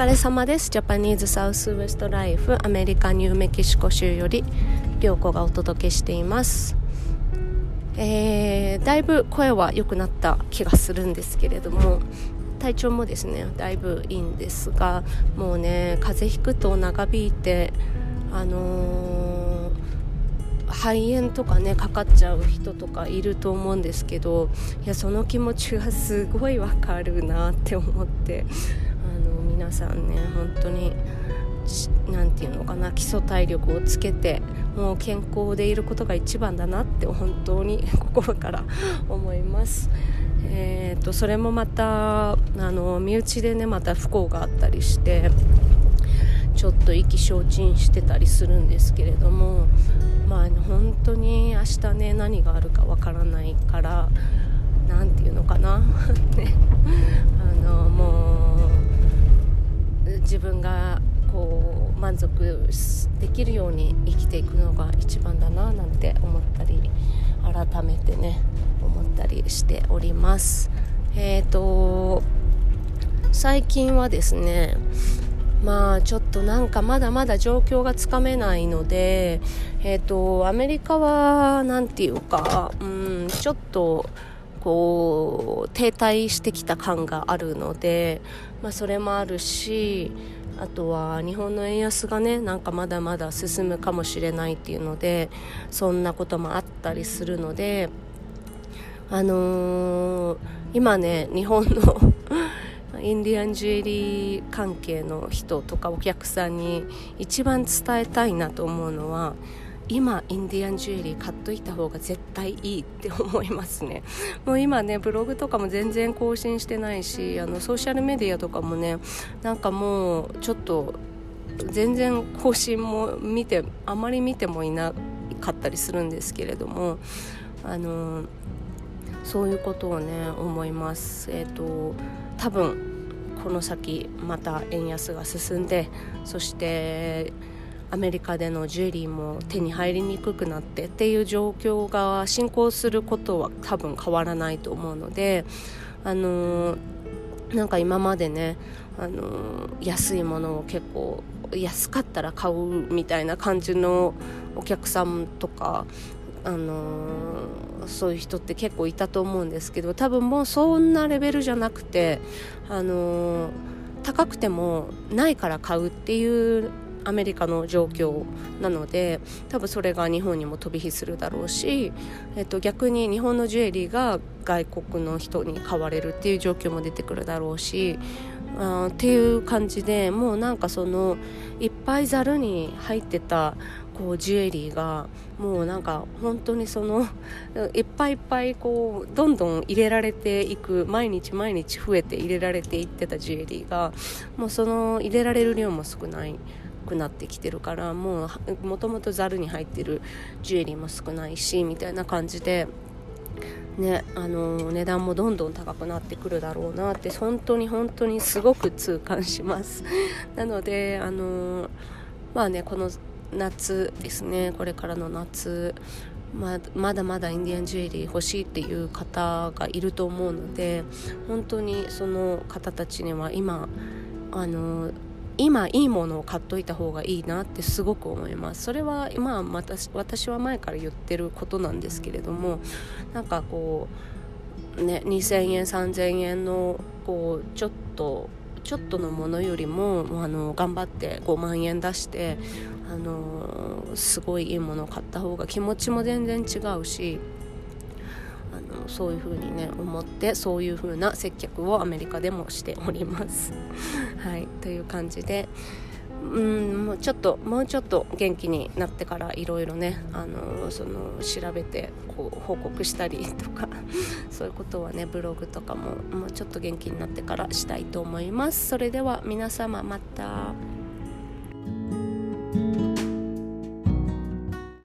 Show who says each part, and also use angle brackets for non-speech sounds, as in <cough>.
Speaker 1: 疲れ様です。ジャパニーズサウスウエストライフアメリカニューメキシコ州より涼子がお届けしています。えー、だいぶ声は良くなった気がするんですけれども体調もですねだいぶいいんですがもうね風邪ひくと長引いてあのー、肺炎とかねかかっちゃう人とかいると思うんですけどいやその気持ちはすごいわかるなって思って。さんね本当に何て言うのかな基礎体力をつけてもう健康でいることが一番だなって本当に心から思います。<laughs> えーと、それもまたあの身内でねまた不幸があったりしてちょっと意気消沈してたりするんですけれどもまあ本当に明日ね何があるかわからないから何て言うのかな <laughs> ねあのもう自分がこう満足できるように生きていくのが一番だななんて思ったり改めてね思ったりしております。えっ、ー、と最近はですねまあちょっとなんかまだまだ状況がつかめないのでえっ、ー、とアメリカは何て言うかうんちょっとこう停滞してきた感があるので、まあ、それもあるしあとは日本の円安がねなんかまだまだ進むかもしれないっていうのでそんなこともあったりするのであのー、今ね日本の <laughs> インディアンジュエリー関係の人とかお客さんに一番伝えたいなと思うのは今インディアンジュエリー買っといた方が絶対いいって思いますね。<laughs> もう今ねブログとかも全然更新してないしあのソーシャルメディアとかもねなんかもうちょっと全然更新も見てあまり見てもいなかったりするんですけれどもあのそういうことをね思います。えっ、ー、と多分この先また円安が進んでそしてアメリカでのジュエリーも手に入りにくくなってっていう状況が進行することは多分変わらないと思うのであの、なんか今までね、あの、安いものを結構安かったら買うみたいな感じのお客さんとかあの、そういう人って結構いたと思うんですけど多分もうそんなレベルじゃなくて、あの、高くてもないから買うっていうアメリカの状況なので多分それが日本にも飛び火するだろうし、えっと、逆に日本のジュエリーが外国の人に買われるっていう状況も出てくるだろうしあっていう感じでもうなんかそのいっぱいざるに入ってたこうジュエリーがもうなんか本当にそのいっぱいいっぱいこうどんどん入れられていく毎日毎日増えて入れられていってたジュエリーがもうその入れられる量も少ない。くなってきてるからもうもともとざるに入ってるジュエリーも少ないしみたいな感じで。ね、あの値段もどんどん高くなってくるだろうなって本当に本当にすごく痛感します <laughs> なのであのまあねこの夏ですねこれからの夏ままだまだインディアンジュエリー欲しいっていう方がいると思うので本当にその方たちには今あの今いいものを買っといた方がいいなってすごく思いますそれは今私私は前から言ってることなんですけれどもなんかこうね2000円3000円のこうちょっとちょっとのものよりもあの頑張って5万円出してあのすごいいいものを買った方が気持ちも全然違うしのそういう風にね思ってそういう風な接客をアメリカでもしております。はいという感じでうんもうちょっともうちょっと元気になってからいろいろねあのその調べてこう報告したりとか <laughs> そういうことはねブログとかももうちょっと元気になってからしたいと思いますそれでは皆様また。